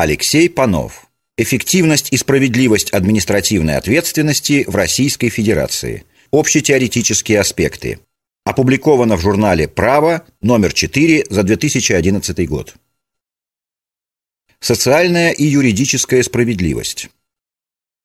Алексей Панов. Эффективность и справедливость административной ответственности в Российской Федерации. Общетеоретические аспекты. Опубликовано в журнале «Право» номер 4 за 2011 год. Социальная и юридическая справедливость.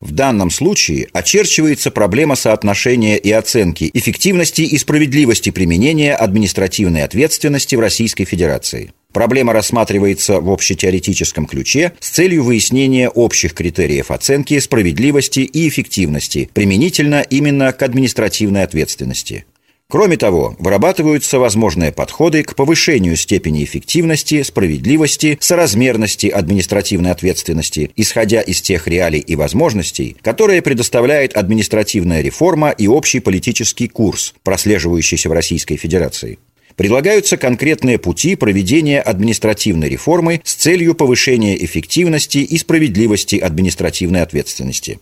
В данном случае очерчивается проблема соотношения и оценки эффективности и справедливости применения административной ответственности в Российской Федерации. Проблема рассматривается в общетеоретическом ключе с целью выяснения общих критериев оценки справедливости и эффективности применительно именно к административной ответственности. Кроме того, вырабатываются возможные подходы к повышению степени эффективности, справедливости, соразмерности административной ответственности, исходя из тех реалий и возможностей, которые предоставляет административная реформа и общий политический курс, прослеживающийся в Российской Федерации. Предлагаются конкретные пути проведения административной реформы с целью повышения эффективности и справедливости административной ответственности.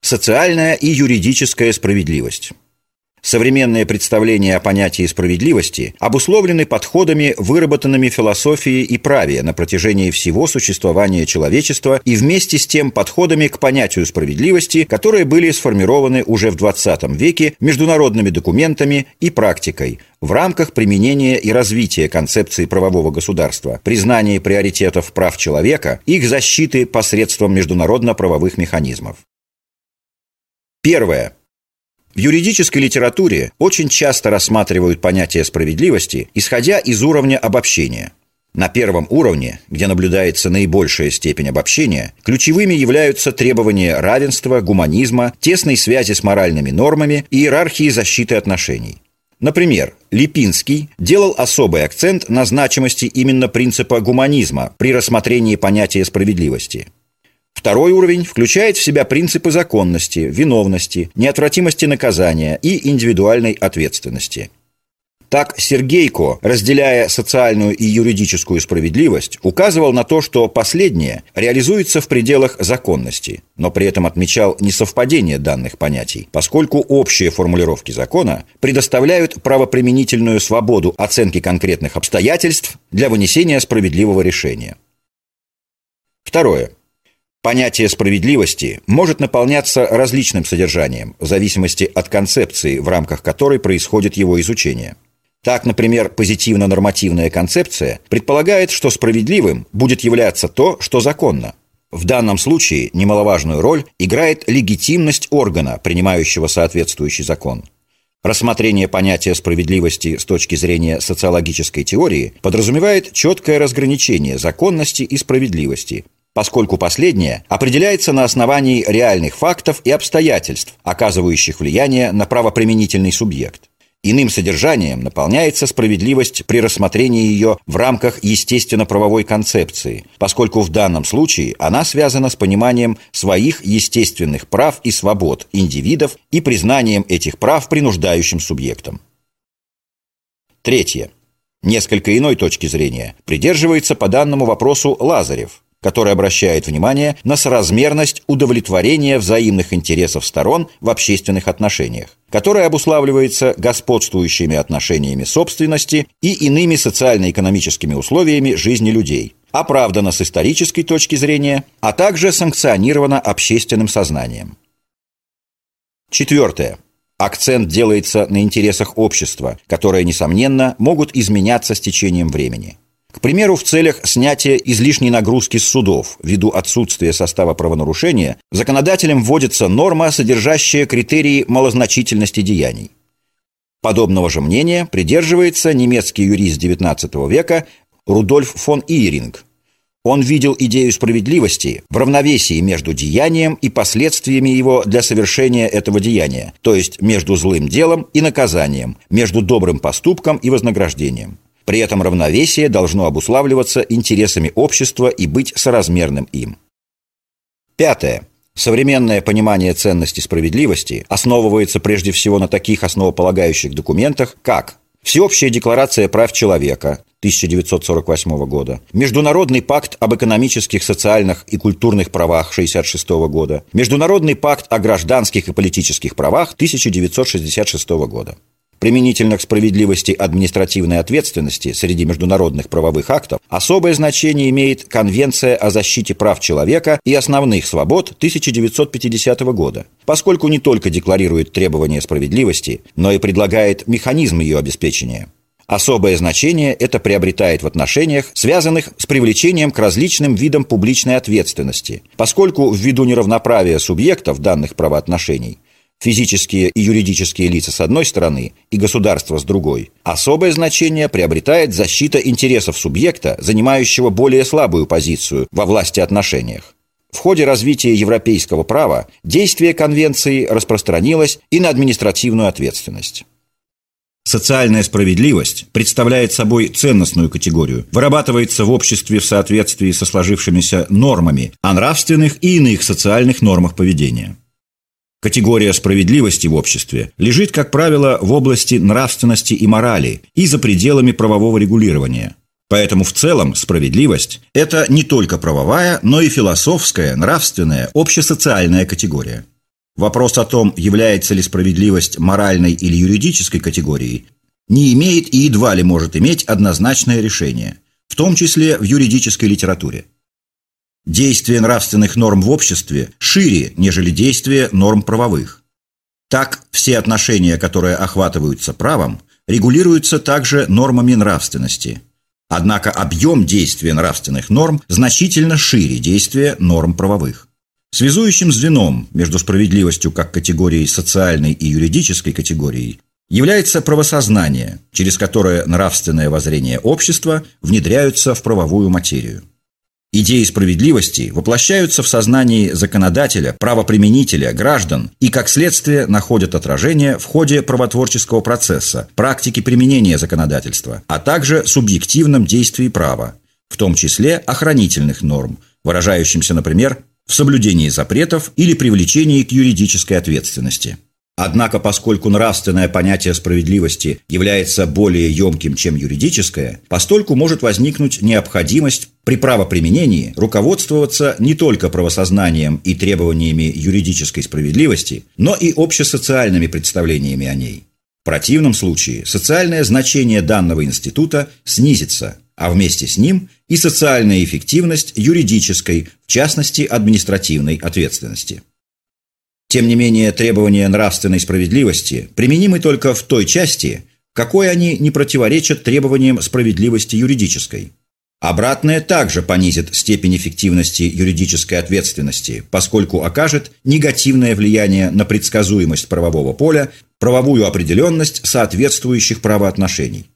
Социальная и юридическая справедливость. Современные представления о понятии справедливости обусловлены подходами, выработанными философией и праве на протяжении всего существования человечества и вместе с тем подходами к понятию справедливости, которые были сформированы уже в XX веке международными документами и практикой в рамках применения и развития концепции правового государства, признания приоритетов прав человека, их защиты посредством международно-правовых механизмов. Первое. В юридической литературе очень часто рассматривают понятие справедливости, исходя из уровня обобщения. На первом уровне, где наблюдается наибольшая степень обобщения, ключевыми являются требования равенства, гуманизма, тесной связи с моральными нормами и иерархии защиты отношений. Например, Липинский делал особый акцент на значимости именно принципа гуманизма при рассмотрении понятия справедливости – Второй уровень включает в себя принципы законности, виновности, неотвратимости наказания и индивидуальной ответственности. Так Сергейко, разделяя социальную и юридическую справедливость, указывал на то, что последнее реализуется в пределах законности, но при этом отмечал несовпадение данных понятий, поскольку общие формулировки закона предоставляют правоприменительную свободу оценки конкретных обстоятельств для вынесения справедливого решения. Второе. Понятие справедливости может наполняться различным содержанием в зависимости от концепции, в рамках которой происходит его изучение. Так, например, позитивно-нормативная концепция предполагает, что справедливым будет являться то, что законно. В данном случае немаловажную роль играет легитимность органа, принимающего соответствующий закон. Рассмотрение понятия справедливости с точки зрения социологической теории подразумевает четкое разграничение законности и справедливости, поскольку последнее определяется на основании реальных фактов и обстоятельств, оказывающих влияние на правоприменительный субъект. Иным содержанием наполняется справедливость при рассмотрении ее в рамках естественно-правовой концепции, поскольку в данном случае она связана с пониманием своих естественных прав и свобод индивидов и признанием этих прав принуждающим субъектом. Третье. Несколько иной точки зрения придерживается по данному вопросу Лазарев – который обращает внимание на соразмерность удовлетворения взаимных интересов сторон в общественных отношениях, которая обуславливается господствующими отношениями собственности и иными социально-экономическими условиями жизни людей, оправдана с исторической точки зрения, а также санкционирована общественным сознанием. Четвертое. Акцент делается на интересах общества, которые, несомненно, могут изменяться с течением времени – к примеру, в целях снятия излишней нагрузки с судов ввиду отсутствия состава правонарушения законодателем вводится норма, содержащая критерии малозначительности деяний. Подобного же мнения придерживается немецкий юрист XIX века Рудольф фон Иеринг. Он видел идею справедливости в равновесии между деянием и последствиями его для совершения этого деяния, то есть между злым делом и наказанием, между добрым поступком и вознаграждением. При этом равновесие должно обуславливаться интересами общества и быть соразмерным им. Пятое. Современное понимание ценности справедливости основывается прежде всего на таких основополагающих документах, как Всеобщая декларация прав человека 1948 года, Международный пакт об экономических, социальных и культурных правах 1966 года, Международный пакт о гражданских и политических правах 1966 года. Применительно к справедливости административной ответственности среди международных правовых актов, особое значение имеет Конвенция о защите прав человека и основных свобод 1950 года, поскольку не только декларирует требования справедливости, но и предлагает механизм ее обеспечения. Особое значение это приобретает в отношениях, связанных с привлечением к различным видам публичной ответственности, поскольку ввиду неравноправия субъектов данных правоотношений физические и юридические лица с одной стороны и государство с другой, особое значение приобретает защита интересов субъекта, занимающего более слабую позицию во власти отношениях. В ходе развития европейского права действие конвенции распространилось и на административную ответственность. Социальная справедливость представляет собой ценностную категорию, вырабатывается в обществе в соответствии со сложившимися нормами о нравственных и иных социальных нормах поведения. Категория справедливости в обществе лежит, как правило, в области нравственности и морали и за пределами правового регулирования. Поэтому в целом справедливость – это не только правовая, но и философская, нравственная, общесоциальная категория. Вопрос о том, является ли справедливость моральной или юридической категорией, не имеет и едва ли может иметь однозначное решение, в том числе в юридической литературе. Действие нравственных норм в обществе шире, нежели действие норм правовых. Так, все отношения, которые охватываются правом, регулируются также нормами нравственности. Однако объем действия нравственных норм значительно шире действия норм правовых. Связующим звеном между справедливостью как категорией социальной и юридической категорией является правосознание, через которое нравственное воззрение общества внедряются в правовую материю. Идеи справедливости воплощаются в сознании законодателя, правоприменителя, граждан и, как следствие, находят отражение в ходе правотворческого процесса, практики применения законодательства, а также субъективном действии права, в том числе охранительных норм, выражающимся, например, в соблюдении запретов или привлечении к юридической ответственности. Однако, поскольку нравственное понятие справедливости является более емким, чем юридическое, постольку может возникнуть необходимость при правоприменении руководствоваться не только правосознанием и требованиями юридической справедливости, но и общесоциальными представлениями о ней. В противном случае социальное значение данного института снизится, а вместе с ним и социальная эффективность юридической, в частности административной ответственности. Тем не менее, требования нравственной справедливости применимы только в той части, какой они не противоречат требованиям справедливости юридической. Обратное также понизит степень эффективности юридической ответственности, поскольку окажет негативное влияние на предсказуемость правового поля, правовую определенность соответствующих правоотношений.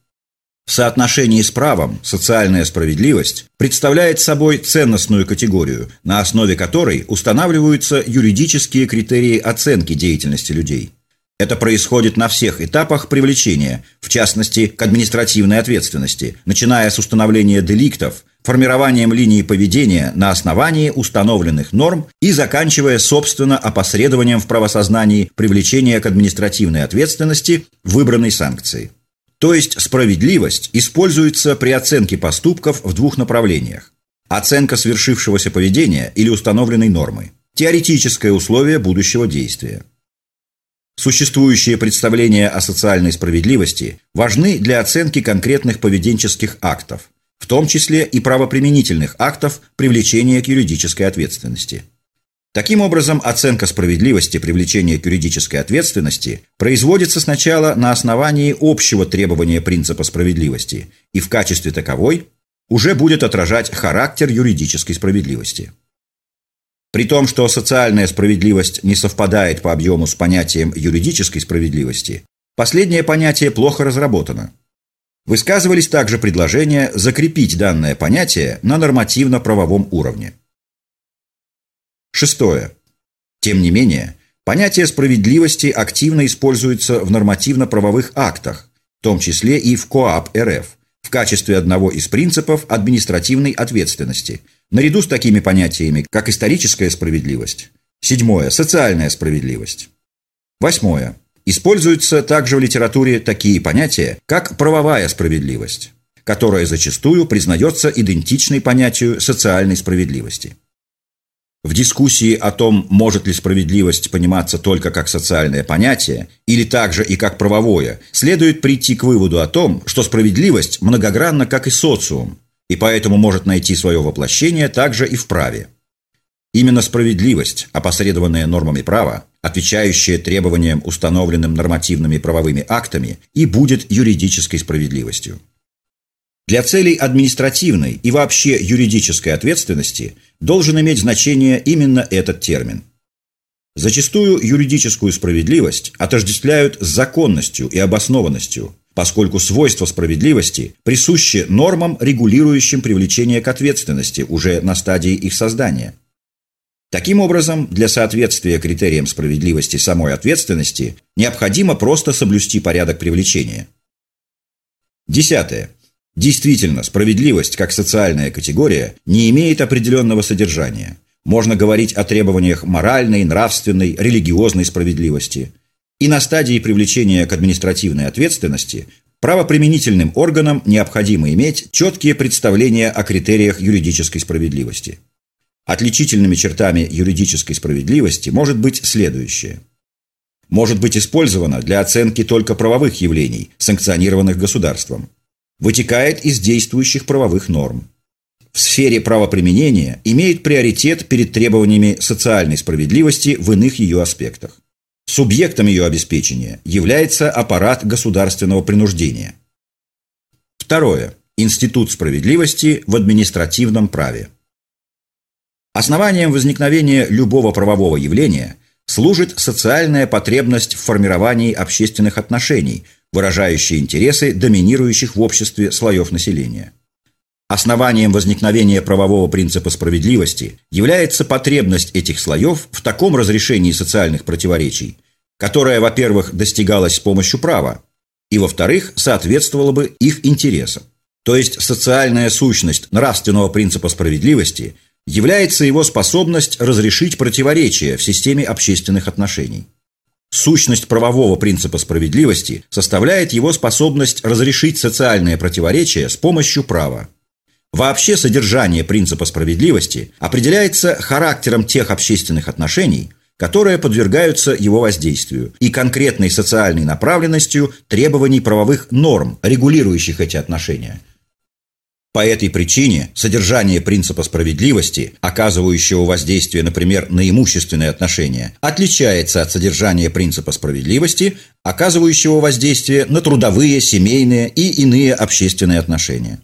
В соотношении с правом социальная справедливость представляет собой ценностную категорию, на основе которой устанавливаются юридические критерии оценки деятельности людей. Это происходит на всех этапах привлечения, в частности, к административной ответственности, начиная с установления деликтов, формированием линии поведения на основании установленных норм и заканчивая, собственно, опосредованием в правосознании привлечения к административной ответственности выбранной санкции. То есть справедливость используется при оценке поступков в двух направлениях. Оценка свершившегося поведения или установленной нормы. Теоретическое условие будущего действия. Существующие представления о социальной справедливости важны для оценки конкретных поведенческих актов, в том числе и правоприменительных актов привлечения к юридической ответственности. Таким образом, оценка справедливости привлечения к юридической ответственности производится сначала на основании общего требования принципа справедливости и в качестве таковой уже будет отражать характер юридической справедливости. При том, что социальная справедливость не совпадает по объему с понятием юридической справедливости, последнее понятие плохо разработано. Высказывались также предложения закрепить данное понятие на нормативно-правовом уровне. Шестое. Тем не менее, понятие справедливости активно используется в нормативно-правовых актах, в том числе и в КОАП РФ, в качестве одного из принципов административной ответственности, наряду с такими понятиями, как историческая справедливость. Седьмое. Социальная справедливость. Восьмое. Используются также в литературе такие понятия, как правовая справедливость, которая зачастую признается идентичной понятию социальной справедливости. В дискуссии о том, может ли справедливость пониматься только как социальное понятие, или также и как правовое, следует прийти к выводу о том, что справедливость многогранна, как и социум, и поэтому может найти свое воплощение также и в праве. Именно справедливость, опосредованная нормами права, отвечающая требованиям, установленным нормативными правовыми актами, и будет юридической справедливостью. Для целей административной и вообще юридической ответственности должен иметь значение именно этот термин. Зачастую юридическую справедливость отождествляют с законностью и обоснованностью, поскольку свойства справедливости присущи нормам, регулирующим привлечение к ответственности уже на стадии их создания. Таким образом, для соответствия критериям справедливости самой ответственности необходимо просто соблюсти порядок привлечения. Десятое. Действительно, справедливость как социальная категория не имеет определенного содержания. Можно говорить о требованиях моральной, нравственной, религиозной справедливости. И на стадии привлечения к административной ответственности правоприменительным органам необходимо иметь четкие представления о критериях юридической справедливости. Отличительными чертами юридической справедливости может быть следующее. Может быть использовано для оценки только правовых явлений, санкционированных государством – вытекает из действующих правовых норм. В сфере правоприменения имеет приоритет перед требованиями социальной справедливости в иных ее аспектах. Субъектом ее обеспечения является аппарат государственного принуждения. Второе. Институт справедливости в административном праве. Основанием возникновения любого правового явления служит социальная потребность в формировании общественных отношений – выражающие интересы доминирующих в обществе слоев населения. Основанием возникновения правового принципа справедливости является потребность этих слоев в таком разрешении социальных противоречий, которое, во-первых, достигалось с помощью права, и, во-вторых, соответствовало бы их интересам. То есть социальная сущность нравственного принципа справедливости является его способность разрешить противоречия в системе общественных отношений. Сущность правового принципа справедливости составляет его способность разрешить социальные противоречия с помощью права. Вообще содержание принципа справедливости определяется характером тех общественных отношений, которые подвергаются его воздействию, и конкретной социальной направленностью требований правовых норм, регулирующих эти отношения – по этой причине содержание принципа справедливости, оказывающего воздействие, например, на имущественные отношения, отличается от содержания принципа справедливости, оказывающего воздействие на трудовые, семейные и иные общественные отношения.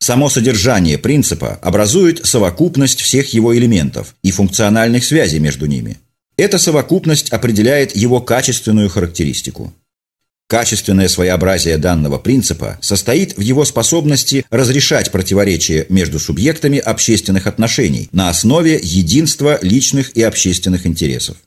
Само содержание принципа образует совокупность всех его элементов и функциональных связей между ними. Эта совокупность определяет его качественную характеристику. Качественное своеобразие данного принципа состоит в его способности разрешать противоречия между субъектами общественных отношений на основе единства личных и общественных интересов.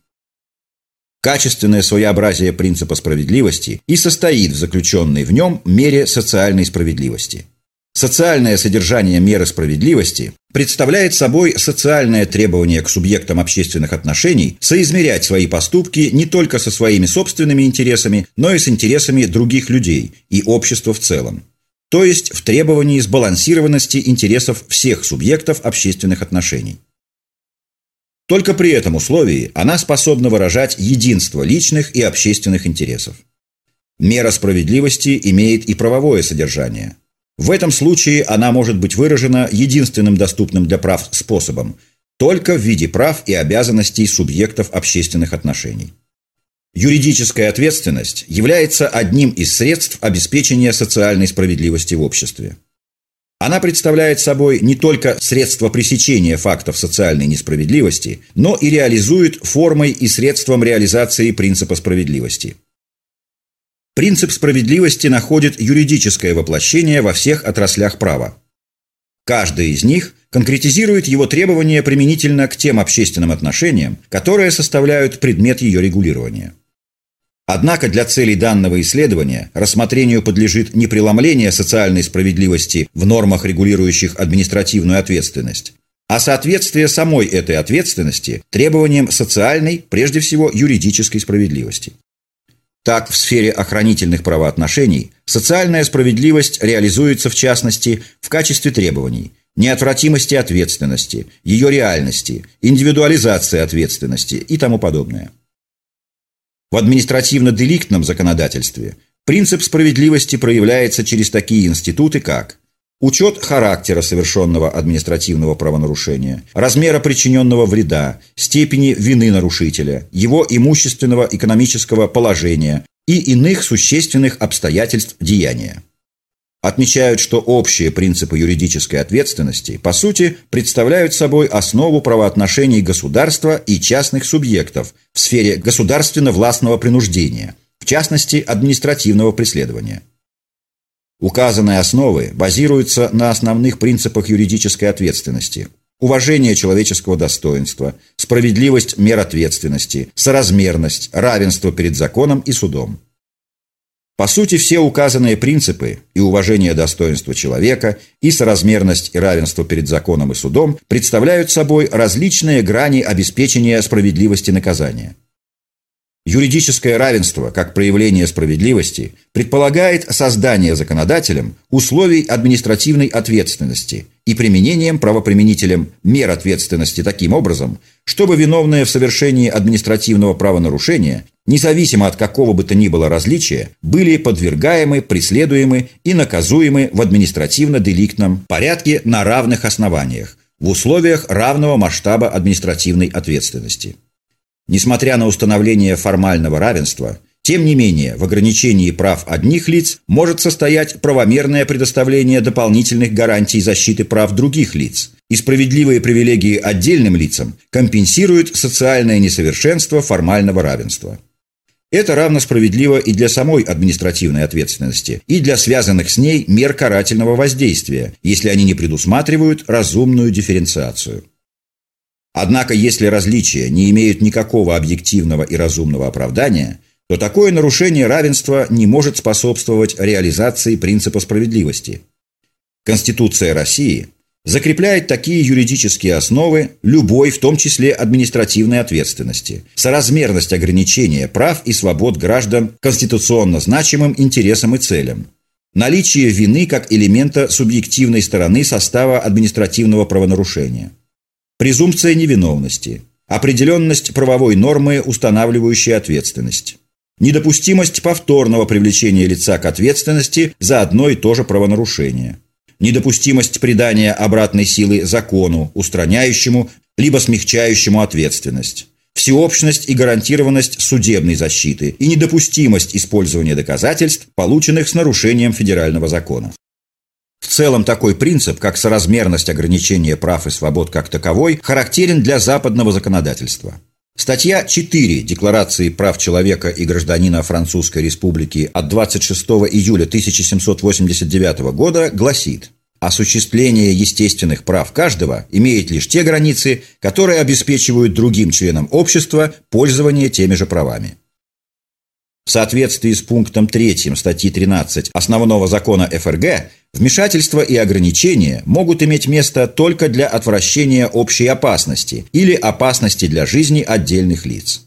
Качественное своеобразие принципа справедливости и состоит в заключенной в нем мере социальной справедливости – Социальное содержание меры справедливости представляет собой социальное требование к субъектам общественных отношений соизмерять свои поступки не только со своими собственными интересами, но и с интересами других людей и общества в целом. То есть в требовании сбалансированности интересов всех субъектов общественных отношений. Только при этом условии она способна выражать единство личных и общественных интересов. Мера справедливости имеет и правовое содержание – в этом случае она может быть выражена единственным доступным для прав способом – только в виде прав и обязанностей субъектов общественных отношений. Юридическая ответственность является одним из средств обеспечения социальной справедливости в обществе. Она представляет собой не только средство пресечения фактов социальной несправедливости, но и реализует формой и средством реализации принципа справедливости – Принцип справедливости находит юридическое воплощение во всех отраслях права. Каждый из них конкретизирует его требования применительно к тем общественным отношениям, которые составляют предмет ее регулирования. Однако для целей данного исследования рассмотрению подлежит не преломление социальной справедливости в нормах, регулирующих административную ответственность, а соответствие самой этой ответственности требованиям социальной, прежде всего юридической справедливости. Так, в сфере охранительных правоотношений социальная справедливость реализуется, в частности, в качестве требований неотвратимости ответственности, ее реальности, индивидуализации ответственности и тому подобное. В административно-деликтном законодательстве принцип справедливости проявляется через такие институты, как Учет характера совершенного административного правонарушения, размера причиненного вреда, степени вины нарушителя, его имущественного экономического положения и иных существенных обстоятельств деяния. Отмечают, что общие принципы юридической ответственности, по сути, представляют собой основу правоотношений государства и частных субъектов в сфере государственно-властного принуждения, в частности, административного преследования – Указанные основы базируются на основных принципах юридической ответственности – уважение человеческого достоинства, справедливость мер ответственности, соразмерность, равенство перед законом и судом. По сути, все указанные принципы и уважение достоинства человека, и соразмерность и равенство перед законом и судом представляют собой различные грани обеспечения справедливости наказания – Юридическое равенство, как проявление справедливости, предполагает создание законодателем условий административной ответственности и применением правоприменителем мер ответственности таким образом, чтобы виновные в совершении административного правонарушения, независимо от какого бы то ни было различия, были подвергаемы, преследуемы и наказуемы в административно-деликтном порядке на равных основаниях, в условиях равного масштаба административной ответственности. Несмотря на установление формального равенства, тем не менее в ограничении прав одних лиц может состоять правомерное предоставление дополнительных гарантий защиты прав других лиц, и справедливые привилегии отдельным лицам компенсируют социальное несовершенство формального равенства. Это равно справедливо и для самой административной ответственности, и для связанных с ней мер карательного воздействия, если они не предусматривают разумную дифференциацию. Однако, если различия не имеют никакого объективного и разумного оправдания, то такое нарушение равенства не может способствовать реализации принципа справедливости. Конституция России закрепляет такие юридические основы любой, в том числе административной ответственности, соразмерность ограничения прав и свобод граждан конституционно значимым интересам и целям, наличие вины как элемента субъективной стороны состава административного правонарушения – Презумпция невиновности. Определенность правовой нормы, устанавливающей ответственность. Недопустимость повторного привлечения лица к ответственности за одно и то же правонарушение. Недопустимость придания обратной силы закону, устраняющему либо смягчающему ответственность. Всеобщность и гарантированность судебной защиты и недопустимость использования доказательств, полученных с нарушением федерального закона. В целом такой принцип, как соразмерность ограничения прав и свобод как таковой, характерен для западного законодательства. Статья 4 Декларации прав человека и гражданина Французской Республики от 26 июля 1789 года гласит Осуществление естественных прав каждого имеет лишь те границы, которые обеспечивают другим членам общества пользование теми же правами. В соответствии с пунктом 3 статьи 13 Основного закона ФРГ, вмешательства и ограничения могут иметь место только для отвращения общей опасности или опасности для жизни отдельных лиц.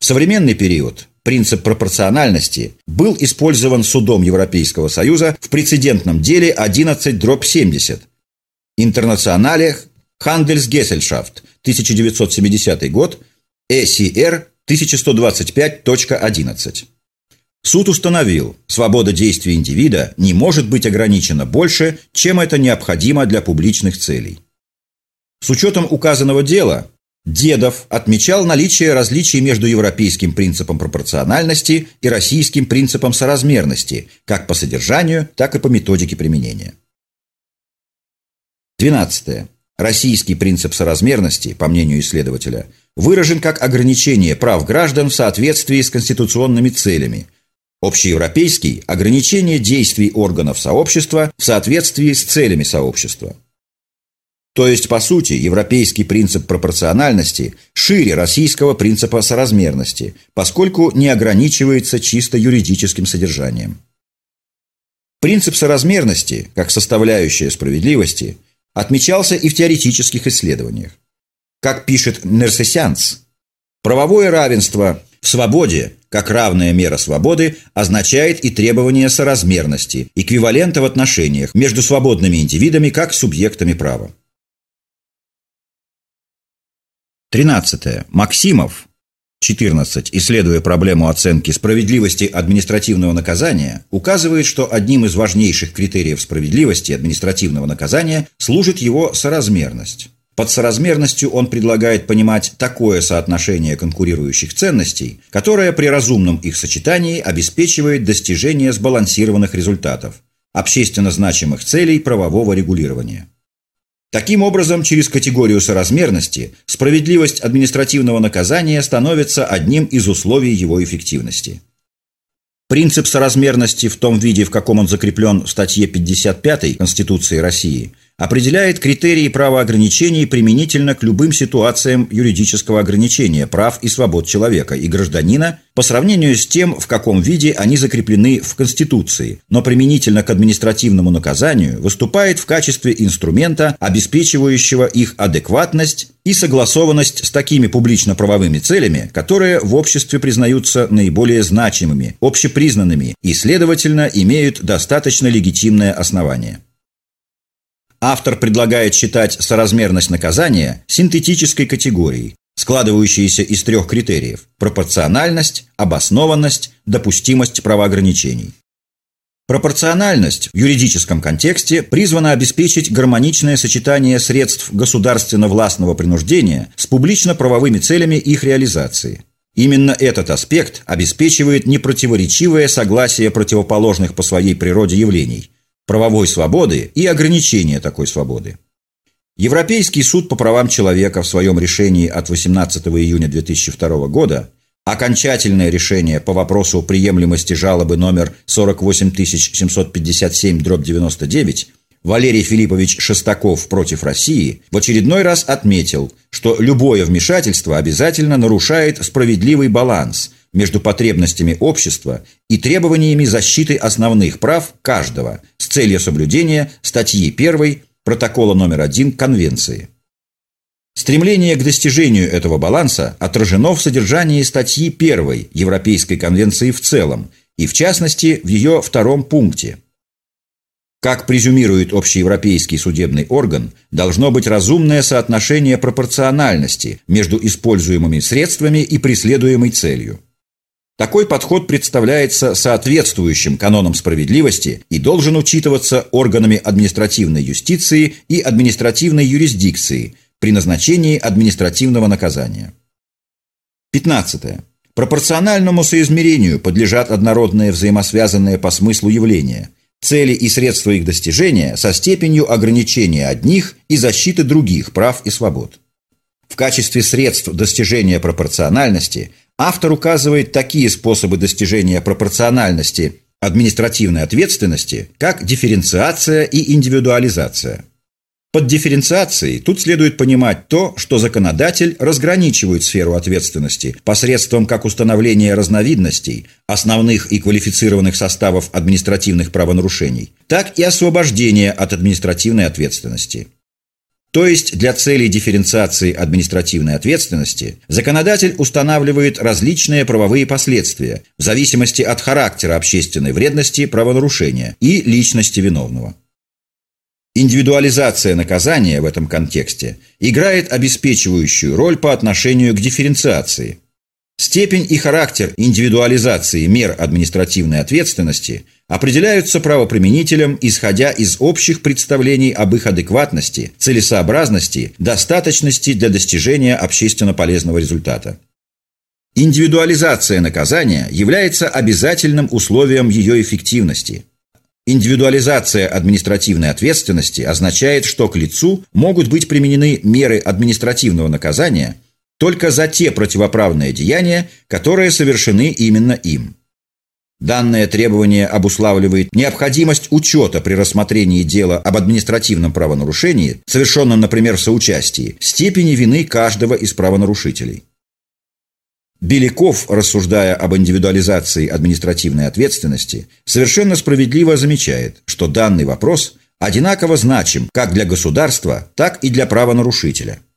В современный период принцип пропорциональности был использован судом Европейского Союза в прецедентном деле 11-70 Интернационале Хандельсгессельшафт 1970 год ЭСР 1125.11. Суд установил, свобода действий индивида не может быть ограничена больше, чем это необходимо для публичных целей. С учетом указанного дела, Дедов отмечал наличие различий между европейским принципом пропорциональности и российским принципом соразмерности, как по содержанию, так и по методике применения. 12. Российский принцип соразмерности, по мнению исследователя, выражен как ограничение прав граждан в соответствии с конституционными целями. Общеевропейский – ограничение действий органов сообщества в соответствии с целями сообщества. То есть, по сути, европейский принцип пропорциональности шире российского принципа соразмерности, поскольку не ограничивается чисто юридическим содержанием. Принцип соразмерности, как составляющая справедливости, отмечался и в теоретических исследованиях. Как пишет Нерсесянц, правовое равенство в свободе как равная мера свободы, означает и требование соразмерности, эквивалента в отношениях между свободными индивидами как субъектами права. 13. Максимов 14, исследуя проблему оценки справедливости административного наказания, указывает, что одним из важнейших критериев справедливости административного наказания служит его соразмерность. Под соразмерностью он предлагает понимать такое соотношение конкурирующих ценностей, которое при разумном их сочетании обеспечивает достижение сбалансированных результатов, общественно значимых целей правового регулирования. Таким образом, через категорию соразмерности справедливость административного наказания становится одним из условий его эффективности. Принцип соразмерности в том виде, в каком он закреплен в статье 55 Конституции России – определяет критерии правоограничений применительно к любым ситуациям юридического ограничения прав и свобод человека и гражданина по сравнению с тем, в каком виде они закреплены в Конституции, но применительно к административному наказанию выступает в качестве инструмента, обеспечивающего их адекватность и согласованность с такими публично-правовыми целями, которые в обществе признаются наиболее значимыми, общепризнанными и, следовательно, имеют достаточно легитимное основание. Автор предлагает считать соразмерность наказания синтетической категорией, складывающейся из трех критериев – пропорциональность, обоснованность, допустимость правоограничений. Пропорциональность в юридическом контексте призвана обеспечить гармоничное сочетание средств государственно-властного принуждения с публично-правовыми целями их реализации. Именно этот аспект обеспечивает непротиворечивое согласие противоположных по своей природе явлений – правовой свободы и ограничения такой свободы. Европейский суд по правам человека в своем решении от 18 июня 2002 года окончательное решение по вопросу приемлемости жалобы номер 48757-99 Валерий Филиппович Шестаков против России в очередной раз отметил, что любое вмешательство обязательно нарушает справедливый баланс между потребностями общества и требованиями защиты основных прав каждого целью соблюдения статьи 1 протокола номер 1 Конвенции. Стремление к достижению этого баланса отражено в содержании статьи 1 Европейской конвенции в целом и, в частности, в ее втором пункте. Как презюмирует общеевропейский судебный орган, должно быть разумное соотношение пропорциональности между используемыми средствами и преследуемой целью. Такой подход представляется соответствующим канонам справедливости и должен учитываться органами административной юстиции и административной юрисдикции при назначении административного наказания. 15. Пропорциональному соизмерению подлежат однородные взаимосвязанные по смыслу явления, цели и средства их достижения со степенью ограничения одних и защиты других прав и свобод. В качестве средств достижения пропорциональности автор указывает такие способы достижения пропорциональности административной ответственности, как дифференциация и индивидуализация. Под дифференциацией тут следует понимать то, что законодатель разграничивает сферу ответственности посредством как установления разновидностей, основных и квалифицированных составов административных правонарушений, так и освобождения от административной ответственности – то есть для целей дифференциации административной ответственности законодатель устанавливает различные правовые последствия в зависимости от характера общественной вредности правонарушения и личности виновного. Индивидуализация наказания в этом контексте играет обеспечивающую роль по отношению к дифференциации – Степень и характер индивидуализации мер административной ответственности определяются правоприменителем, исходя из общих представлений об их адекватности, целесообразности, достаточности для достижения общественно полезного результата. Индивидуализация наказания является обязательным условием ее эффективности. Индивидуализация административной ответственности означает, что к лицу могут быть применены меры административного наказания – только за те противоправные деяния, которые совершены именно им. Данное требование обуславливает необходимость учета при рассмотрении дела об административном правонарушении, совершенном, например, в соучастии, степени вины каждого из правонарушителей. Беляков, рассуждая об индивидуализации административной ответственности, совершенно справедливо замечает, что данный вопрос одинаково значим как для государства, так и для правонарушителя –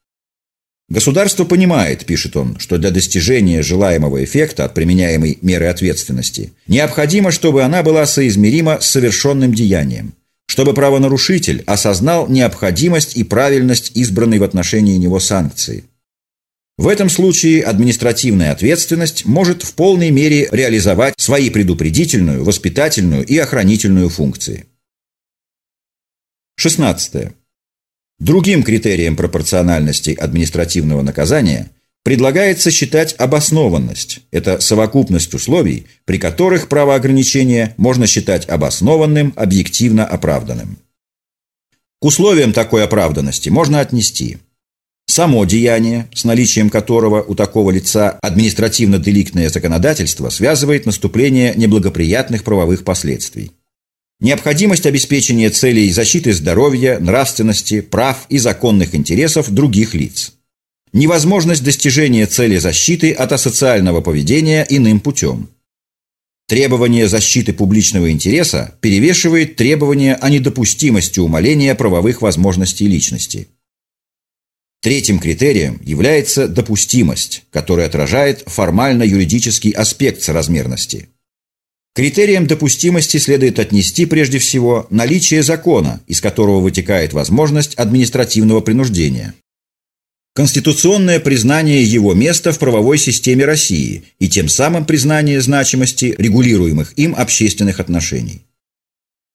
Государство понимает, пишет он, что для достижения желаемого эффекта от применяемой меры ответственности необходимо, чтобы она была соизмерима с совершенным деянием, чтобы правонарушитель осознал необходимость и правильность избранной в отношении него санкции. В этом случае административная ответственность может в полной мере реализовать свои предупредительную, воспитательную и охранительную функции. 16. Другим критерием пропорциональности административного наказания предлагается считать обоснованность. Это совокупность условий, при которых правоограничение можно считать обоснованным, объективно оправданным. К условиям такой оправданности можно отнести само деяние, с наличием которого у такого лица административно-деликтное законодательство связывает наступление неблагоприятных правовых последствий необходимость обеспечения целей защиты здоровья, нравственности, прав и законных интересов других лиц, невозможность достижения цели защиты от асоциального поведения иным путем. Требование защиты публичного интереса перевешивает требование о недопустимости умаления правовых возможностей личности. Третьим критерием является допустимость, которая отражает формально-юридический аспект соразмерности – Критерием допустимости следует отнести прежде всего наличие закона, из которого вытекает возможность административного принуждения. Конституционное признание его места в правовой системе России и тем самым признание значимости регулируемых им общественных отношений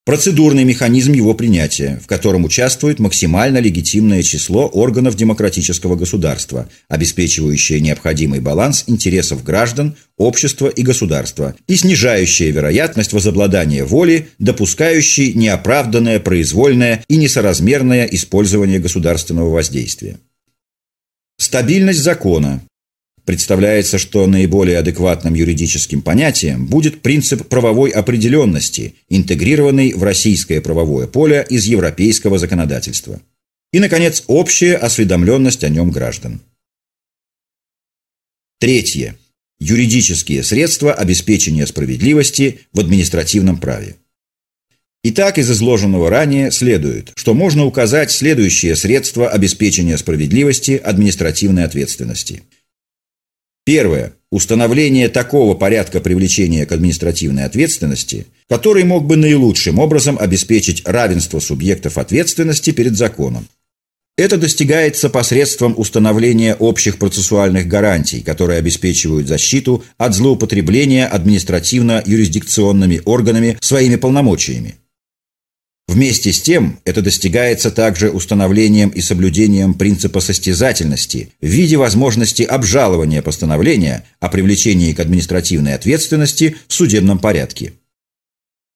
процедурный механизм его принятия, в котором участвует максимально легитимное число органов демократического государства, обеспечивающее необходимый баланс интересов граждан, общества и государства и снижающее вероятность возобладания воли, допускающей неоправданное, произвольное и несоразмерное использование государственного воздействия. Стабильность закона, Представляется, что наиболее адекватным юридическим понятием будет принцип правовой определенности, интегрированный в российское правовое поле из европейского законодательства. И, наконец, общая осведомленность о нем граждан. Третье. Юридические средства обеспечения справедливости в административном праве. Итак, из изложенного ранее следует, что можно указать следующие средства обеспечения справедливости административной ответственности – Первое. Установление такого порядка привлечения к административной ответственности, который мог бы наилучшим образом обеспечить равенство субъектов ответственности перед законом. Это достигается посредством установления общих процессуальных гарантий, которые обеспечивают защиту от злоупотребления административно-юрисдикционными органами своими полномочиями. Вместе с тем, это достигается также установлением и соблюдением принципа состязательности в виде возможности обжалования постановления о привлечении к административной ответственности в судебном порядке.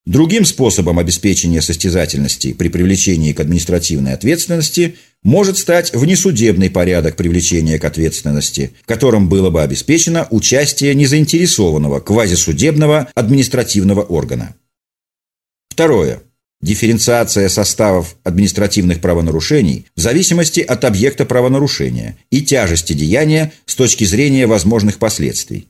Другим способом обеспечения состязательности при привлечении к административной ответственности может стать внесудебный порядок привлечения к ответственности, в котором было бы обеспечено участие незаинтересованного квазисудебного административного органа. Второе дифференциация составов административных правонарушений в зависимости от объекта правонарушения и тяжести деяния с точки зрения возможных последствий.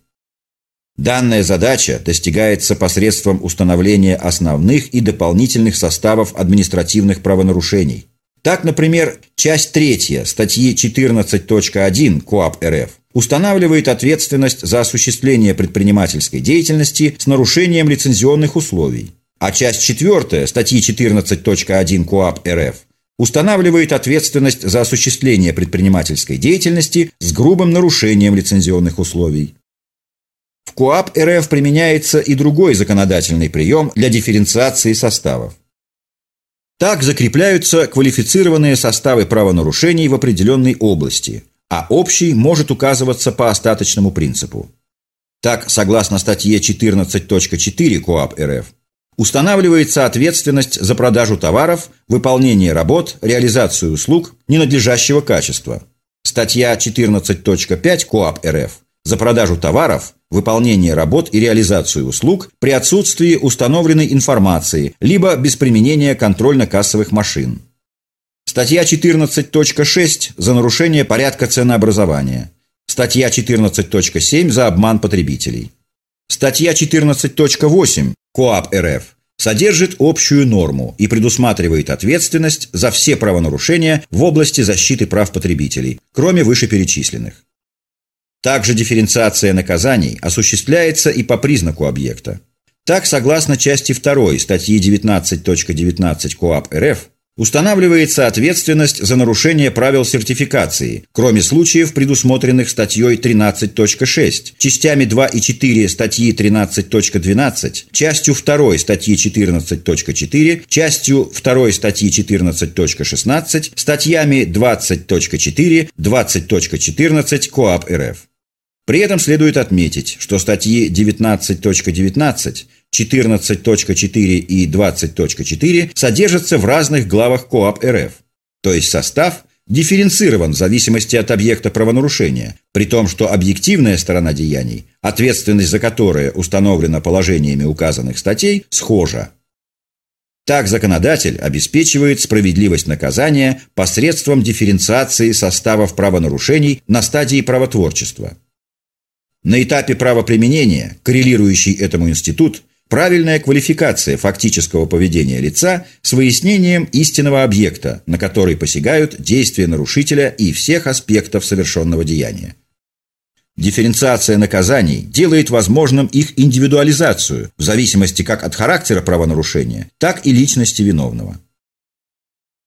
Данная задача достигается посредством установления основных и дополнительных составов административных правонарушений. Так, например, часть 3 статьи 14.1 КоАП РФ устанавливает ответственность за осуществление предпринимательской деятельности с нарушением лицензионных условий – а часть 4 статьи 14.1 КоАП РФ устанавливает ответственность за осуществление предпринимательской деятельности с грубым нарушением лицензионных условий. В КоАП РФ применяется и другой законодательный прием для дифференциации составов. Так закрепляются квалифицированные составы правонарушений в определенной области, а общий может указываться по остаточному принципу. Так, согласно статье 14.4 КоАП РФ, Устанавливается ответственность за продажу товаров, выполнение работ, реализацию услуг ненадлежащего качества. Статья 14.5 КоАП РФ за продажу товаров, выполнение работ и реализацию услуг при отсутствии установленной информации, либо без применения контрольно-кассовых машин. Статья 14.6 за нарушение порядка ценообразования. Статья 14.7 за обман потребителей. Статья 14.8 КоАП РФ содержит общую норму и предусматривает ответственность за все правонарушения в области защиты прав потребителей, кроме вышеперечисленных. Также дифференциация наказаний осуществляется и по признаку объекта. Так, согласно части 2 статьи 19.19 .19 КоАП РФ, Устанавливается ответственность за нарушение правил сертификации, кроме случаев, предусмотренных статьей 13.6, частями 2 и 4 статьи 13.12, частью 2 статьи 14.4, частью 2 статьи 14.16, статьями 20.4, 20.14 КоАП РФ. При этом следует отметить, что статьи 19.19, 14.4 и 20.4 содержатся в разных главах КоАП РФ, то есть состав дифференцирован в зависимости от объекта правонарушения, при том, что объективная сторона деяний, ответственность за которое установлена положениями указанных статей, схожа. Так законодатель обеспечивает справедливость наказания посредством дифференциации составов правонарушений на стадии правотворчества. На этапе правоприменения коррелирующий этому институт Правильная квалификация фактического поведения лица с выяснением истинного объекта, на который посягают действия нарушителя и всех аспектов совершенного деяния. Дифференциация наказаний делает возможным их индивидуализацию в зависимости как от характера правонарушения, так и личности виновного.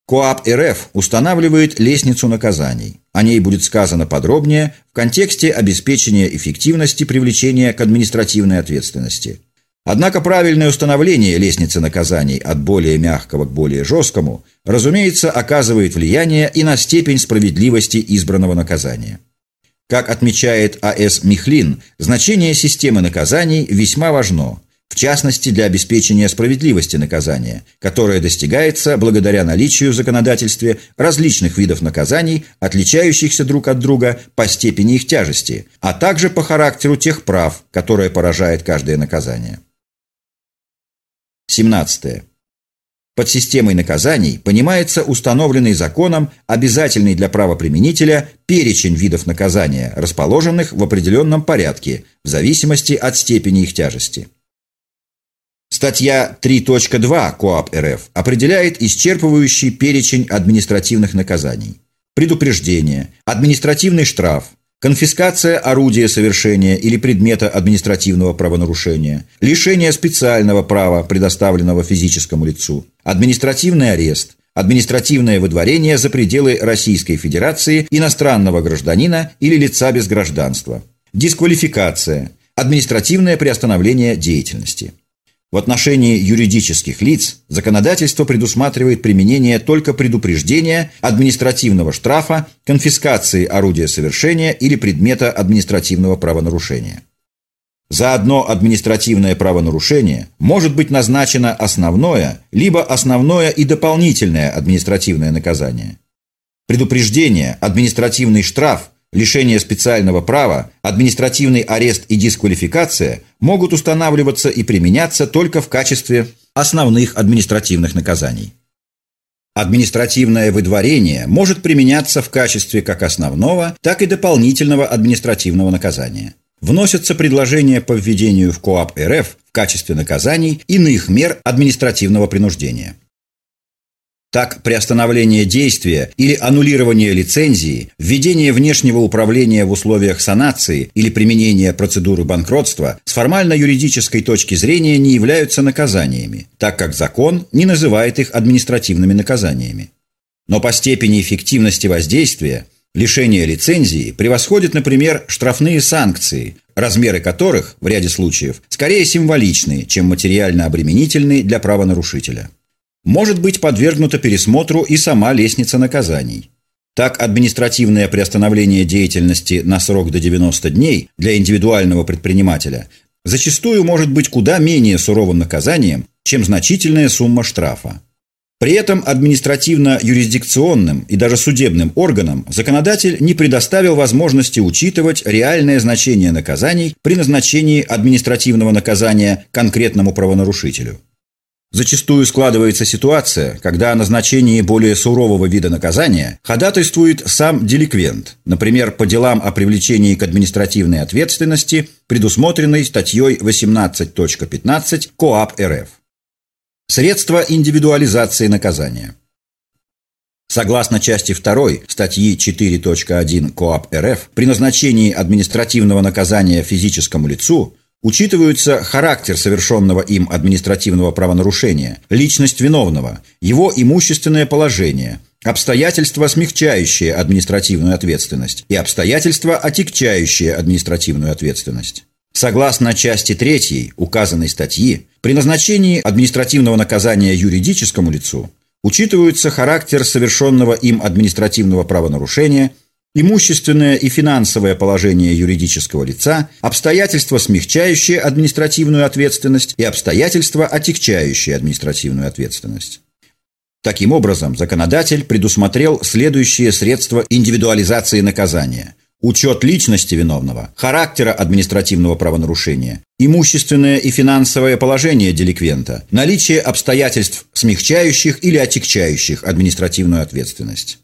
КоАП РФ устанавливает лестницу наказаний. О ней будет сказано подробнее в контексте обеспечения эффективности привлечения к административной ответственности – Однако правильное установление лестницы наказаний от более мягкого к более жесткому, разумеется, оказывает влияние и на степень справедливости избранного наказания. Как отмечает А.С. Михлин, значение системы наказаний весьма важно, в частности для обеспечения справедливости наказания, которое достигается благодаря наличию в законодательстве различных видов наказаний, отличающихся друг от друга по степени их тяжести, а также по характеру тех прав, которые поражает каждое наказание. 17. Под системой наказаний понимается установленный законом обязательный для правоприменителя перечень видов наказания, расположенных в определенном порядке, в зависимости от степени их тяжести. Статья 3.2 КоАП РФ определяет исчерпывающий перечень административных наказаний. Предупреждение, административный штраф, конфискация орудия совершения или предмета административного правонарушения, лишение специального права, предоставленного физическому лицу, административный арест, административное выдворение за пределы Российской Федерации иностранного гражданина или лица без гражданства, дисквалификация, административное приостановление деятельности – в отношении юридических лиц законодательство предусматривает применение только предупреждения, административного штрафа, конфискации орудия совершения или предмета административного правонарушения. За одно административное правонарушение может быть назначено основное, либо основное и дополнительное административное наказание. Предупреждение, административный штраф лишение специального права, административный арест и дисквалификация могут устанавливаться и применяться только в качестве основных административных наказаний. Административное выдворение может применяться в качестве как основного, так и дополнительного административного наказания. Вносятся предложения по введению в КоАП РФ в качестве наказаний иных мер административного принуждения. Так, приостановление действия или аннулирование лицензии, введение внешнего управления в условиях санации или применение процедуры банкротства с формально-юридической точки зрения не являются наказаниями, так как закон не называет их административными наказаниями. Но по степени эффективности воздействия лишение лицензии превосходит, например, штрафные санкции, размеры которых в ряде случаев скорее символичны, чем материально обременительны для правонарушителя может быть подвергнута пересмотру и сама лестница наказаний. Так, административное приостановление деятельности на срок до 90 дней для индивидуального предпринимателя зачастую может быть куда менее суровым наказанием, чем значительная сумма штрафа. При этом административно-юрисдикционным и даже судебным органам законодатель не предоставил возможности учитывать реальное значение наказаний при назначении административного наказания конкретному правонарушителю. Зачастую складывается ситуация, когда о назначении более сурового вида наказания ходатайствует сам деликвент, например, по делам о привлечении к административной ответственности, предусмотренной статьей 18.15 КоАП РФ. Средства индивидуализации наказания. Согласно части 2 статьи 4.1 КоАП РФ, при назначении административного наказания физическому лицу учитываются характер совершенного им административного правонарушения, личность виновного, его имущественное положение, обстоятельства, смягчающие административную ответственность и обстоятельства, отягчающие административную ответственность. Согласно части 3 указанной статьи, при назначении административного наказания юридическому лицу учитываются характер совершенного им административного правонарушения, имущественное и финансовое положение юридического лица, обстоятельства, смягчающие административную ответственность и обстоятельства, отягчающие административную ответственность. Таким образом, законодатель предусмотрел следующие средства индивидуализации наказания – учет личности виновного, характера административного правонарушения, имущественное и финансовое положение деликвента, наличие обстоятельств, смягчающих или отягчающих административную ответственность.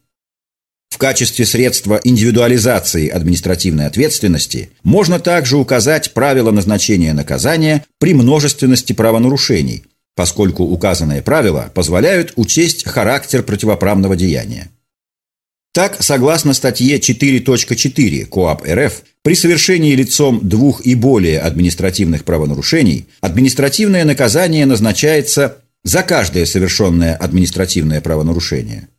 Качестве средства индивидуализации административной ответственности можно также указать правила назначения наказания при множественности правонарушений, поскольку указанные правила позволяют учесть характер противоправного деяния. Так, согласно статье 4.4 КоАП РФ, при совершении лицом двух и более административных правонарушений административное наказание назначается за каждое совершенное административное правонарушение.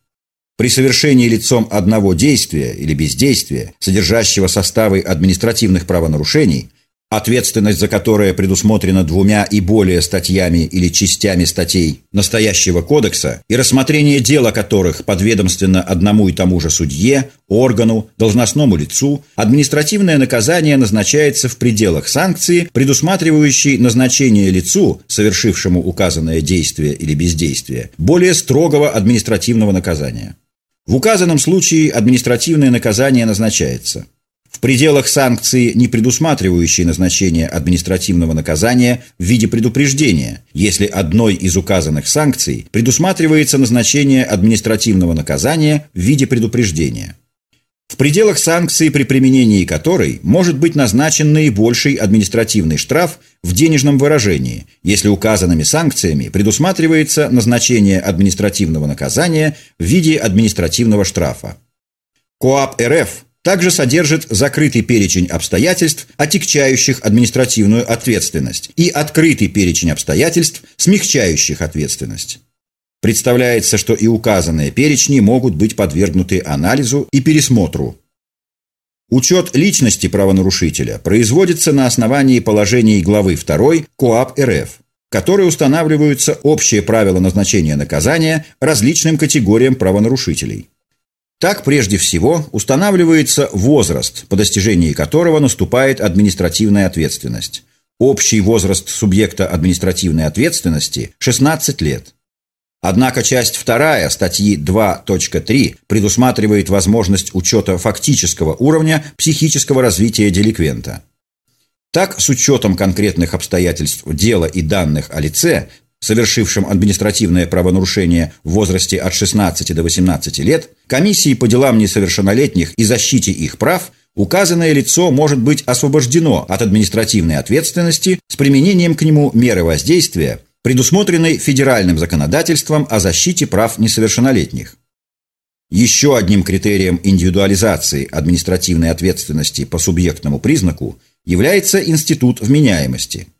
При совершении лицом одного действия или бездействия, содержащего составы административных правонарушений, ответственность за которое предусмотрена двумя и более статьями или частями статей настоящего кодекса и рассмотрение дела которых подведомственно одному и тому же судье, органу, должностному лицу, административное наказание назначается в пределах санкции, предусматривающей назначение лицу, совершившему указанное действие или бездействие, более строгого административного наказания. В указанном случае административное наказание назначается – в пределах санкции, не предусматривающей назначение административного наказания в виде предупреждения, если одной из указанных санкций предусматривается назначение административного наказания в виде предупреждения. В пределах санкции, при применении которой может быть назначен наибольший административный штраф в денежном выражении, если указанными санкциями предусматривается назначение административного наказания в виде административного штрафа. КоАП РФ также содержит закрытый перечень обстоятельств, отягчающих административную ответственность, и открытый перечень обстоятельств, смягчающих ответственность. Представляется, что и указанные перечни могут быть подвергнуты анализу и пересмотру. Учет личности правонарушителя производится на основании положений главы 2 КоАП РФ, в которой устанавливаются общие правила назначения наказания различным категориям правонарушителей. Так, прежде всего, устанавливается возраст, по достижении которого наступает административная ответственность. Общий возраст субъекта административной ответственности – 16 лет. Однако часть 2 статьи 2.3 предусматривает возможность учета фактического уровня психического развития деликвента. Так, с учетом конкретных обстоятельств дела и данных о лице, совершившим административное правонарушение в возрасте от 16 до 18 лет, комиссии по делам несовершеннолетних и защите их прав указанное лицо может быть освобождено от административной ответственности с применением к нему меры воздействия, предусмотренной федеральным законодательством о защите прав несовершеннолетних. Еще одним критерием индивидуализации административной ответственности по субъектному признаку является институт вменяемости –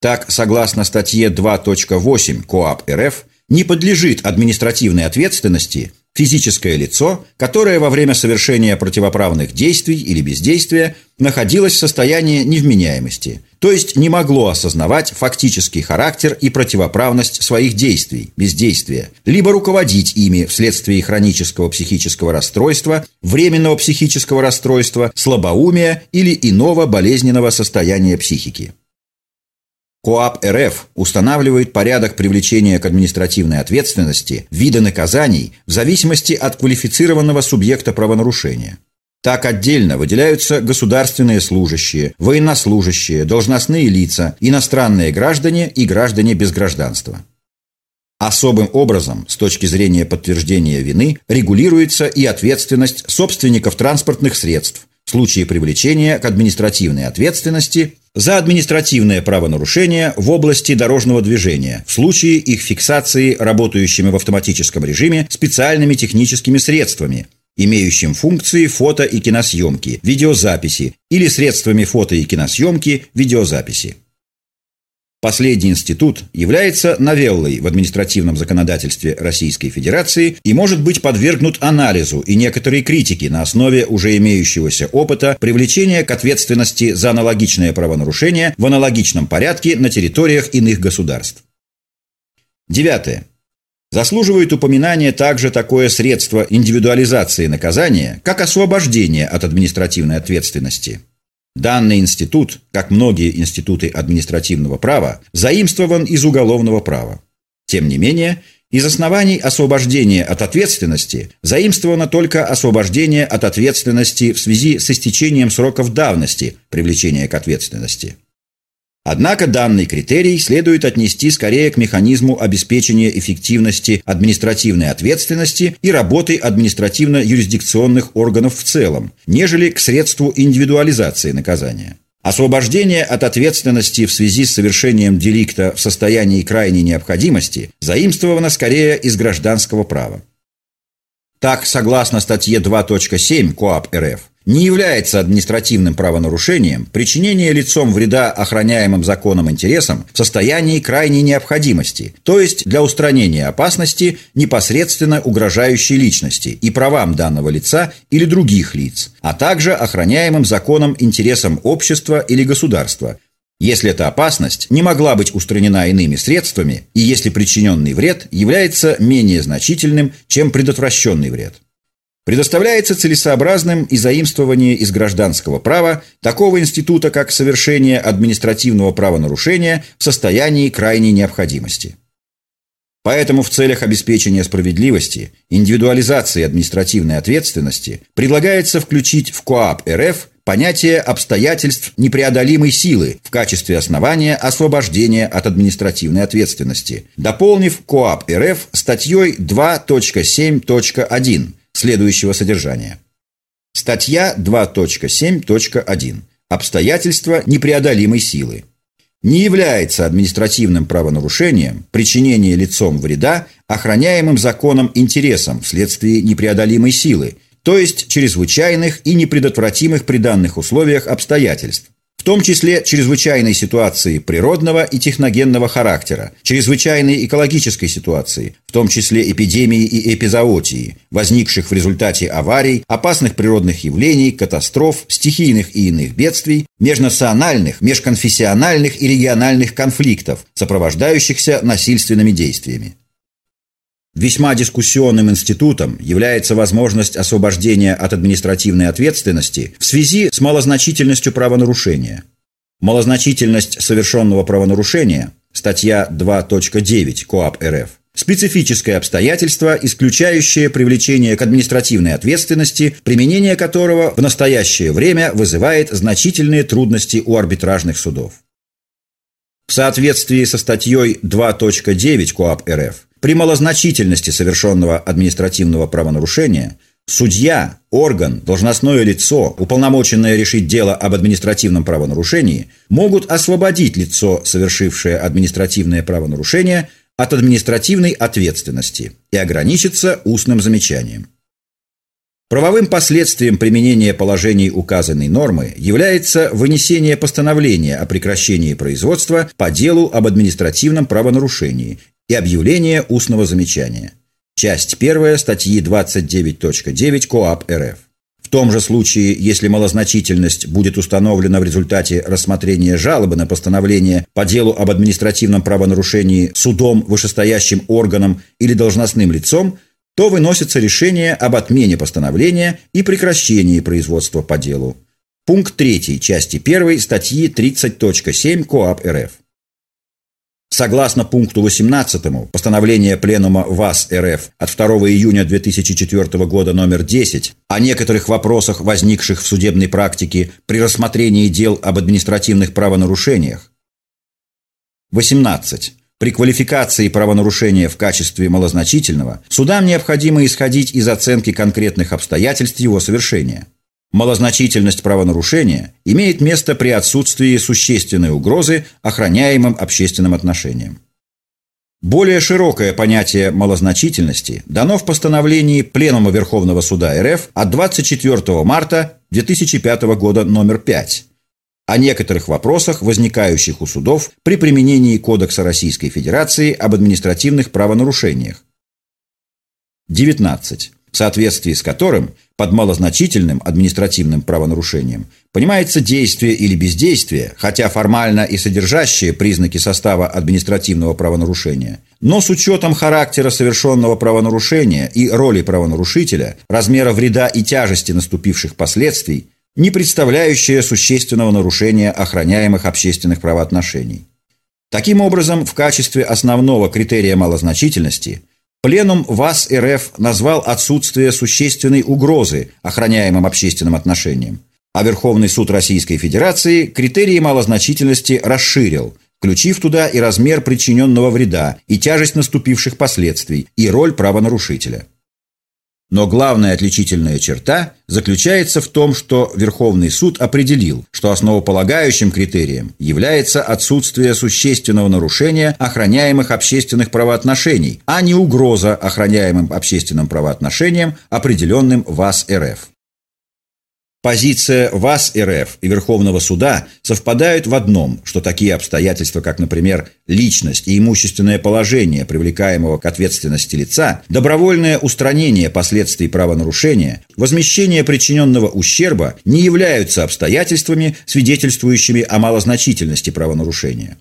так, согласно статье 2.8 КоАП РФ, не подлежит административной ответственности физическое лицо, которое во время совершения противоправных действий или бездействия находилось в состоянии невменяемости, то есть не могло осознавать фактический характер и противоправность своих действий, бездействия, либо руководить ими вследствие хронического психического расстройства, временного психического расстройства, слабоумия или иного болезненного состояния психики. КоАП РФ устанавливает порядок привлечения к административной ответственности вида наказаний в зависимости от квалифицированного субъекта правонарушения. Так отдельно выделяются государственные служащие, военнослужащие, должностные лица, иностранные граждане и граждане без гражданства. Особым образом, с точки зрения подтверждения вины, регулируется и ответственность собственников транспортных средств в случае привлечения к административной ответственности за административное правонарушение в области дорожного движения в случае их фиксации работающими в автоматическом режиме специальными техническими средствами, имеющим функции фото- и киносъемки, видеозаписи или средствами фото- и киносъемки, видеозаписи. Последний институт является новеллой в административном законодательстве Российской Федерации и может быть подвергнут анализу и некоторой критике на основе уже имеющегося опыта привлечения к ответственности за аналогичное правонарушение в аналогичном порядке на территориях иных государств. Девятое. Заслуживает упоминания также такое средство индивидуализации наказания, как освобождение от административной ответственности – Данный институт, как многие институты административного права, заимствован из уголовного права. Тем не менее, из оснований освобождения от ответственности заимствовано только освобождение от ответственности в связи с истечением сроков давности привлечения к ответственности – Однако данный критерий следует отнести скорее к механизму обеспечения эффективности административной ответственности и работы административно-юрисдикционных органов в целом, нежели к средству индивидуализации наказания. Освобождение от ответственности в связи с совершением деликта в состоянии крайней необходимости заимствовано скорее из гражданского права. Так, согласно статье 2.7 КоАП РФ, не является административным правонарушением причинение лицом вреда охраняемым законом интересам в состоянии крайней необходимости, то есть для устранения опасности, непосредственно угрожающей личности и правам данного лица или других лиц, а также охраняемым законом интересам общества или государства, если эта опасность не могла быть устранена иными средствами и если причиненный вред является менее значительным, чем предотвращенный вред. Предоставляется целесообразным и заимствование из гражданского права такого института, как совершение административного правонарушения в состоянии крайней необходимости. Поэтому в целях обеспечения справедливости, индивидуализации административной ответственности предлагается включить в КоАП РФ понятие обстоятельств непреодолимой силы в качестве основания освобождения от административной ответственности, дополнив КоАП РФ статьей 2.7.1 следующего содержания. Статья 2.7.1. Обстоятельства непреодолимой силы. Не является административным правонарушением причинение лицом вреда охраняемым законом интересам вследствие непреодолимой силы, то есть чрезвычайных и непредотвратимых при данных условиях обстоятельств, том числе чрезвычайной ситуации природного и техногенного характера, чрезвычайной экологической ситуации, в том числе эпидемии и эпизоотии, возникших в результате аварий, опасных природных явлений, катастроф, стихийных и иных бедствий, межнациональных, межконфессиональных и региональных конфликтов, сопровождающихся насильственными действиями. Весьма дискуссионным институтом является возможность освобождения от административной ответственности в связи с малозначительностью правонарушения. Малозначительность совершенного правонарушения, статья 2.9 КоАП РФ, специфическое обстоятельство, исключающее привлечение к административной ответственности, применение которого в настоящее время вызывает значительные трудности у арбитражных судов. В соответствии со статьей 2.9 КоАП РФ при малозначительности совершенного административного правонарушения судья, орган, должностное лицо, уполномоченное решить дело об административном правонарушении, могут освободить лицо, совершившее административное правонарушение, от административной ответственности и ограничиться устным замечанием. Правовым последствием применения положений указанной нормы является вынесение постановления о прекращении производства по делу об административном правонарушении и объявление устного замечания. Часть 1 статьи 29.9 КоАП РФ. В том же случае, если малозначительность будет установлена в результате рассмотрения жалобы на постановление по делу об административном правонарушении судом, вышестоящим органом или должностным лицом, то выносится решение об отмене постановления и прекращении производства по делу. Пункт 3 части 1 статьи 30.7 КоАП РФ. Согласно пункту 18 постановления Пленума ВАС РФ от 2 июня 2004 года номер 10 о некоторых вопросах, возникших в судебной практике при рассмотрении дел об административных правонарушениях. 18. При квалификации правонарушения в качестве малозначительного судам необходимо исходить из оценки конкретных обстоятельств его совершения. Малозначительность правонарушения имеет место при отсутствии существенной угрозы охраняемым общественным отношениям. Более широкое понятие малозначительности дано в постановлении Пленума Верховного Суда РФ от 24 марта 2005 года номер 5 о некоторых вопросах, возникающих у судов при применении Кодекса Российской Федерации об административных правонарушениях. 19 в соответствии с которым под малозначительным административным правонарушением понимается действие или бездействие, хотя формально и содержащее признаки состава административного правонарушения, но с учетом характера совершенного правонарушения и роли правонарушителя, размера вреда и тяжести наступивших последствий, не представляющее существенного нарушения охраняемых общественных правоотношений. Таким образом, в качестве основного критерия малозначительности – Пленум ВАС РФ назвал отсутствие существенной угрозы охраняемым общественным отношениям, а Верховный суд Российской Федерации критерии малозначительности расширил, включив туда и размер причиненного вреда, и тяжесть наступивших последствий, и роль правонарушителя. Но главная отличительная черта заключается в том, что Верховный суд определил, что основополагающим критерием является отсутствие существенного нарушения охраняемых общественных правоотношений, а не угроза охраняемым общественным правоотношениям, определенным ВАС РФ. Позиция ВАС РФ и Верховного суда совпадают в одном, что такие обстоятельства, как, например, личность и имущественное положение привлекаемого к ответственности лица, добровольное устранение последствий правонарушения, возмещение причиненного ущерба не являются обстоятельствами, свидетельствующими о малозначительности правонарушения.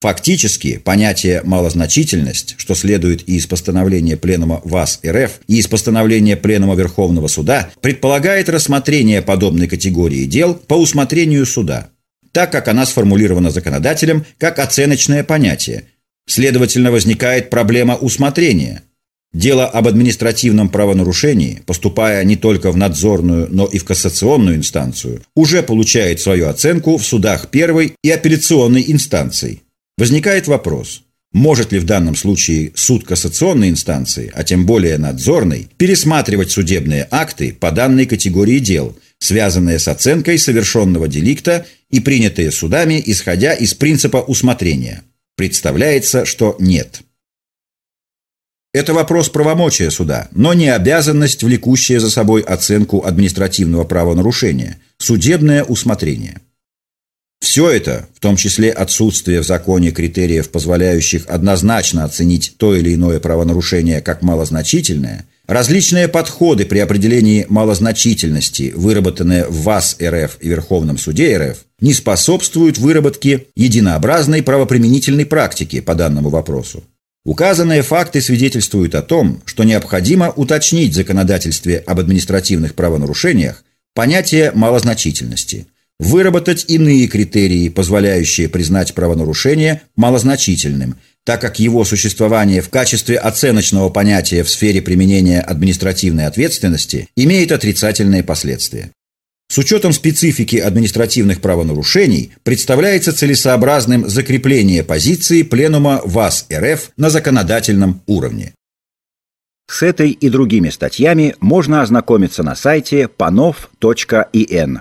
Фактически, понятие «малозначительность», что следует и из постановления Пленума ВАС РФ, и из постановления Пленума Верховного Суда, предполагает рассмотрение подобной категории дел по усмотрению суда, так как она сформулирована законодателем как оценочное понятие. Следовательно, возникает проблема усмотрения. Дело об административном правонарушении, поступая не только в надзорную, но и в кассационную инстанцию, уже получает свою оценку в судах первой и апелляционной инстанций – Возникает вопрос, может ли в данном случае суд кассационной инстанции, а тем более надзорный, пересматривать судебные акты по данной категории дел, связанные с оценкой совершенного деликта и принятые судами, исходя из принципа усмотрения? Представляется, что нет. Это вопрос правомочия суда, но не обязанность, влекущая за собой оценку административного правонарушения, судебное усмотрение – все это, в том числе отсутствие в законе критериев, позволяющих однозначно оценить то или иное правонарушение как малозначительное, различные подходы при определении малозначительности, выработанные в ВАС РФ и Верховном суде РФ, не способствуют выработке единообразной правоприменительной практики по данному вопросу. Указанные факты свидетельствуют о том, что необходимо уточнить в законодательстве об административных правонарушениях понятие малозначительности – выработать иные критерии, позволяющие признать правонарушение малозначительным, так как его существование в качестве оценочного понятия в сфере применения административной ответственности имеет отрицательные последствия. С учетом специфики административных правонарушений представляется целесообразным закрепление позиции Пленума ВАС РФ на законодательном уровне. С этой и другими статьями можно ознакомиться на сайте panov.in.